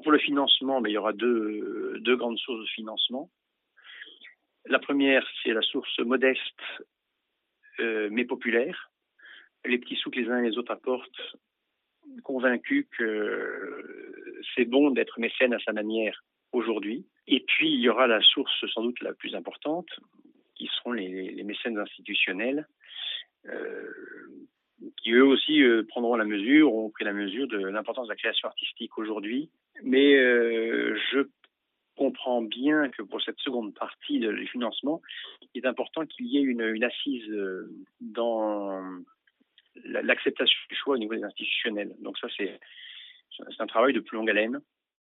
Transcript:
Pour le financement, ben, il y aura deux, grandes sources de financement. La première, c'est la source modeste euh, mais populaire. Les petits sous que les uns et les autres apportent, convaincus que c'est bon d'être mécène à sa manière aujourd'hui. Et puis, il y aura la source sans doute la plus importante, qui seront les, mécènes institutionnels, euh, qui eux aussi euh, prendront la mesure, ont pris la mesure de l'importance de la création artistique aujourd'hui. Mais euh, je comprends bien que pour cette seconde partie du financement, il est important qu'il y ait une, une assise euh, dans l'acceptation du choix au niveau des institutionnels. Donc ça, c'est un travail de plus longue haleine